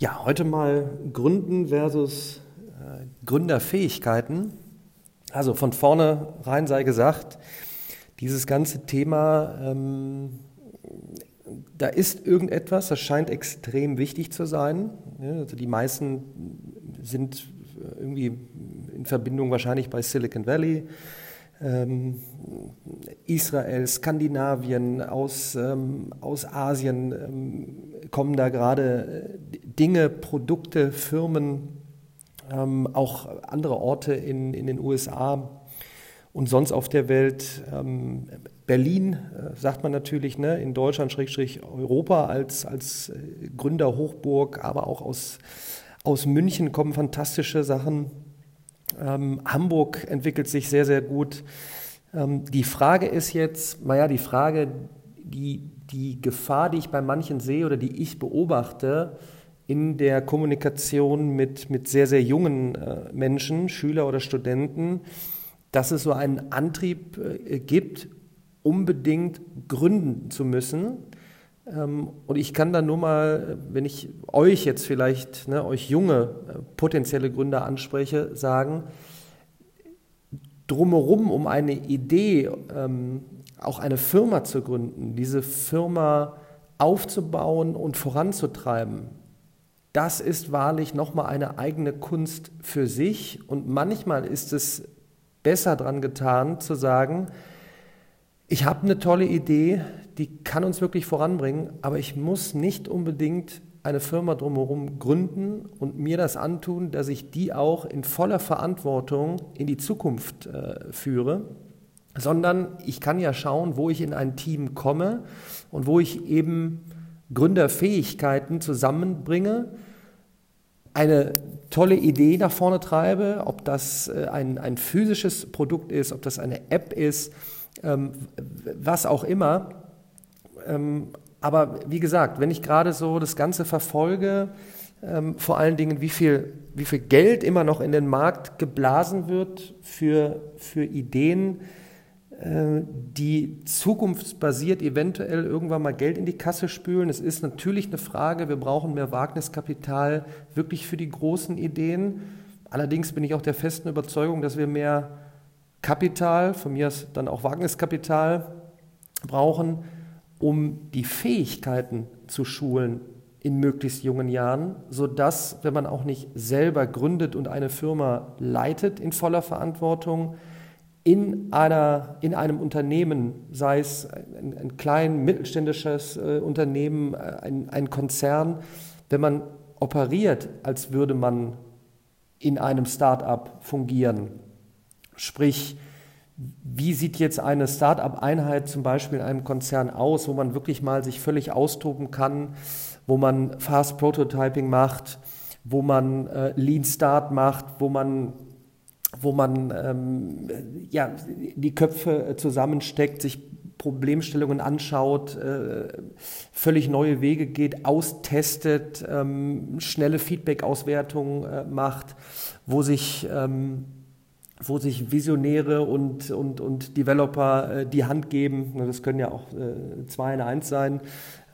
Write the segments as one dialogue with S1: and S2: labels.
S1: Ja, heute mal Gründen versus äh, Gründerfähigkeiten. Also von vornherein sei gesagt, dieses ganze Thema, ähm, da ist irgendetwas, das scheint extrem wichtig zu sein. Ja, also die meisten sind irgendwie in Verbindung wahrscheinlich bei Silicon Valley, ähm, Israel, Skandinavien, aus, ähm, aus Asien ähm, kommen da gerade äh, Dinge, Produkte, Firmen, ähm, auch andere Orte in, in den USA und sonst auf der Welt. Ähm, Berlin, äh, sagt man natürlich, ne, in Deutschland, Schrägstrich Europa als, als äh, Gründerhochburg, aber auch aus, aus München kommen fantastische Sachen. Ähm, Hamburg entwickelt sich sehr, sehr gut. Ähm, die Frage ist jetzt, naja, die Frage, die, die Gefahr, die ich bei manchen sehe oder die ich beobachte in der Kommunikation mit, mit sehr, sehr jungen äh, Menschen, Schüler oder Studenten, dass es so einen Antrieb äh, gibt, unbedingt gründen zu müssen. Ähm, und ich kann dann nur mal, wenn ich euch jetzt vielleicht, ne, euch junge äh, potenzielle Gründer anspreche, sagen, drumherum um eine Idee, ähm, auch eine Firma zu gründen, diese Firma aufzubauen und voranzutreiben, das ist wahrlich nochmal eine eigene Kunst für sich. Und manchmal ist es besser dran getan zu sagen, ich habe eine tolle Idee, die kann uns wirklich voranbringen, aber ich muss nicht unbedingt eine Firma drumherum gründen und mir das antun, dass ich die auch in voller Verantwortung in die Zukunft äh, führe, sondern ich kann ja schauen, wo ich in ein Team komme und wo ich eben Gründerfähigkeiten zusammenbringe, eine tolle Idee nach vorne treibe, ob das äh, ein, ein physisches Produkt ist, ob das eine App ist, ähm, was auch immer. Ähm, aber wie gesagt, wenn ich gerade so das Ganze verfolge, ähm, vor allen Dingen, wie viel, wie viel Geld immer noch in den Markt geblasen wird für, für Ideen, die zukunftsbasiert eventuell irgendwann mal Geld in die Kasse spülen. Es ist natürlich eine Frage, wir brauchen mehr Wagniskapital wirklich für die großen Ideen. Allerdings bin ich auch der festen Überzeugung, dass wir mehr Kapital, von mir aus dann auch Wagniskapital brauchen, um die Fähigkeiten zu schulen in möglichst jungen Jahren, sodass, wenn man auch nicht selber gründet und eine Firma leitet in voller Verantwortung, in, einer, in einem Unternehmen, sei es ein, ein klein, mittelständisches äh, Unternehmen, äh, ein, ein Konzern, wenn man operiert, als würde man in einem Start-up fungieren, Sprich, wie sieht jetzt eine Start-up-Einheit zum Beispiel in einem Konzern aus, wo man wirklich mal sich völlig austoben kann, wo man Fast Prototyping macht, wo man äh, Lean Start macht, wo man wo man ähm, ja, die Köpfe zusammensteckt, sich Problemstellungen anschaut, äh, völlig neue Wege geht, austestet, ähm, schnelle Feedback-Auswertung äh, macht, wo sich ähm, wo sich Visionäre und, und, und Developer äh, die Hand geben. Das können ja auch äh, zwei in eins sein.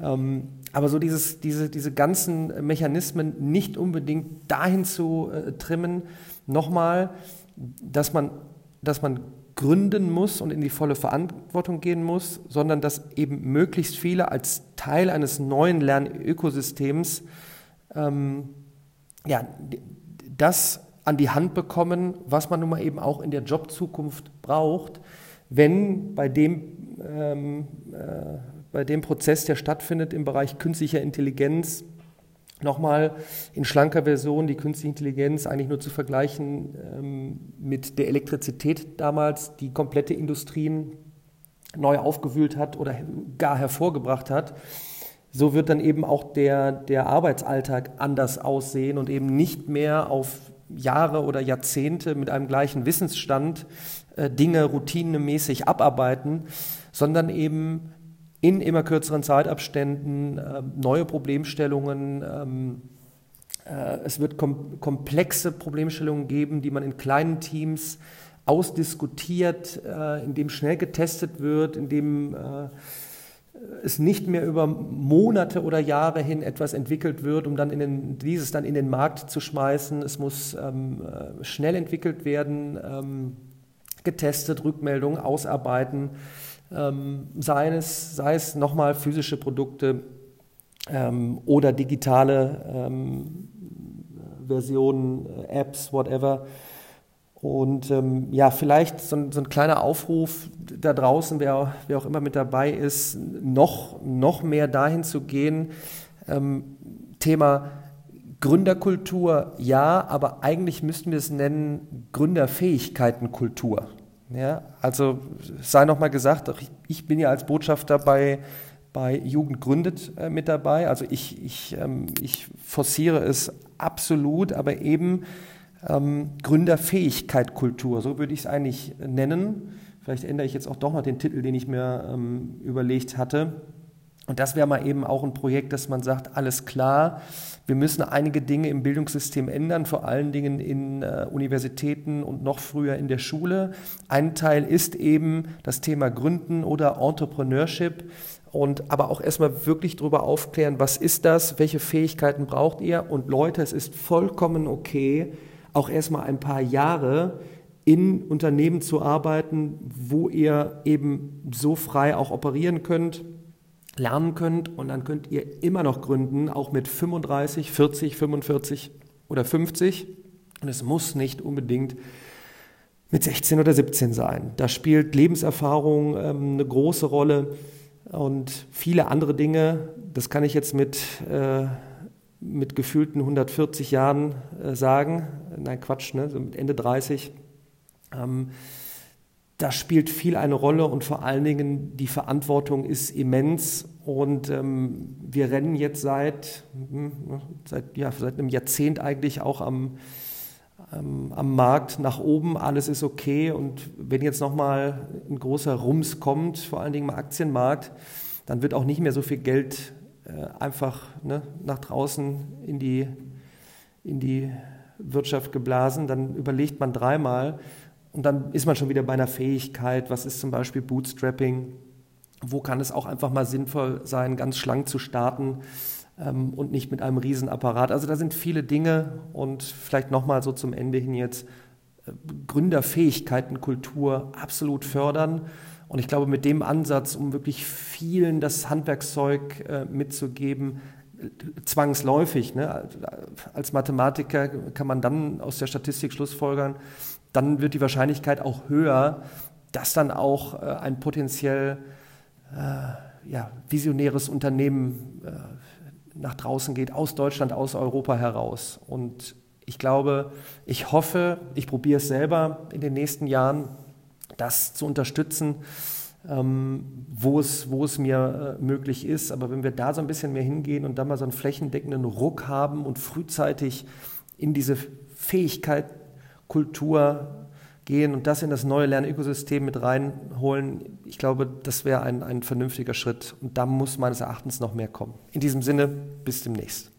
S1: Ähm, aber so dieses, diese, diese ganzen Mechanismen nicht unbedingt dahin zu äh, trimmen, nochmal, dass man, dass man gründen muss und in die volle Verantwortung gehen muss, sondern dass eben möglichst viele als Teil eines neuen Lernökosystems ähm, ja, das an die Hand bekommen, was man nun mal eben auch in der Jobzukunft braucht, wenn bei dem, ähm, äh, bei dem Prozess, der stattfindet im Bereich künstlicher Intelligenz, nochmal in schlanker Version die künstliche Intelligenz eigentlich nur zu vergleichen ähm, mit der Elektrizität damals, die komplette Industrien neu aufgewühlt hat oder gar hervorgebracht hat. So wird dann eben auch der, der Arbeitsalltag anders aussehen und eben nicht mehr auf Jahre oder Jahrzehnte mit einem gleichen Wissensstand äh, Dinge routinemäßig abarbeiten, sondern eben in immer kürzeren Zeitabständen äh, neue Problemstellungen. Ähm, äh, es wird kom komplexe Problemstellungen geben, die man in kleinen Teams ausdiskutiert, äh, in dem schnell getestet wird, in dem äh, es nicht mehr über Monate oder Jahre hin etwas entwickelt wird, um dann den, dieses dann in den Markt zu schmeißen. Es muss ähm, äh, schnell entwickelt werden, ähm, getestet, Rückmeldungen ausarbeiten, ähm, sei es, sei es nochmal physische Produkte ähm, oder digitale ähm, Versionen, äh, Apps, whatever. Und ähm, ja, vielleicht so, so, ein kleiner Aufruf da draußen, wer, wer, auch immer mit dabei ist, noch, noch mehr dahin zu gehen. Ähm, Thema Gründerkultur, ja, aber eigentlich müssten wir es nennen Gründerfähigkeitenkultur. Ja, also sei nochmal gesagt, ich bin ja als Botschafter bei, bei Jugend gründet äh, mit dabei. Also ich, ich, ähm, ich forciere es absolut, aber eben ähm, Gründerfähigkeit Kultur, so würde ich es eigentlich nennen. Vielleicht ändere ich jetzt auch doch mal den Titel, den ich mir ähm, überlegt hatte. Und das wäre mal eben auch ein Projekt, dass man sagt, alles klar, wir müssen einige Dinge im Bildungssystem ändern, vor allen Dingen in äh, Universitäten und noch früher in der Schule. Ein Teil ist eben das Thema Gründen oder Entrepreneurship. Und aber auch erstmal wirklich darüber aufklären, was ist das, welche Fähigkeiten braucht ihr? Und Leute, es ist vollkommen okay, auch erstmal ein paar Jahre in Unternehmen zu arbeiten, wo ihr eben so frei auch operieren könnt, lernen könnt und dann könnt ihr immer noch gründen, auch mit 35, 40, 45 oder 50. Und es muss nicht unbedingt mit 16 oder 17 sein. Da spielt Lebenserfahrung ähm, eine große Rolle und viele andere Dinge. Das kann ich jetzt mit äh, mit gefühlten 140 Jahren äh, sagen, nein Quatsch, ne, so mit Ende 30, ähm, da spielt viel eine Rolle und vor allen Dingen die Verantwortung ist immens. Und ähm, wir rennen jetzt seit, hm, seit, ja, seit einem Jahrzehnt eigentlich auch am, ähm, am Markt nach oben, alles ist okay. Und wenn jetzt nochmal ein großer Rums kommt, vor allen Dingen im Aktienmarkt, dann wird auch nicht mehr so viel Geld äh, einfach ne, nach draußen in die, in die Wirtschaft geblasen, dann überlegt man dreimal und dann ist man schon wieder bei einer Fähigkeit, was ist zum Beispiel Bootstrapping, wo kann es auch einfach mal sinnvoll sein, ganz schlank zu starten ähm, und nicht mit einem Riesenapparat. Also da sind viele Dinge und vielleicht nochmal so zum Ende hin jetzt äh, Gründerfähigkeitenkultur absolut fördern und ich glaube, mit dem Ansatz, um wirklich vielen das Handwerkszeug äh, mitzugeben, zwangsläufig, ne? als Mathematiker kann man dann aus der Statistik schlussfolgern, dann wird die Wahrscheinlichkeit auch höher, dass dann auch äh, ein potenziell äh, ja, visionäres Unternehmen äh, nach draußen geht, aus Deutschland, aus Europa heraus. Und ich glaube, ich hoffe, ich probiere es selber in den nächsten Jahren, das zu unterstützen, ähm, wo, es, wo es mir äh, möglich ist. Aber wenn wir da so ein bisschen mehr hingehen und da mal so einen flächendeckenden Ruck haben und frühzeitig in diese Fähigkeit, Kultur gehen und das in das neue Lernökosystem mit reinholen, ich glaube, das wäre ein, ein vernünftiger Schritt. Und da muss meines Erachtens noch mehr kommen. In diesem Sinne, bis demnächst.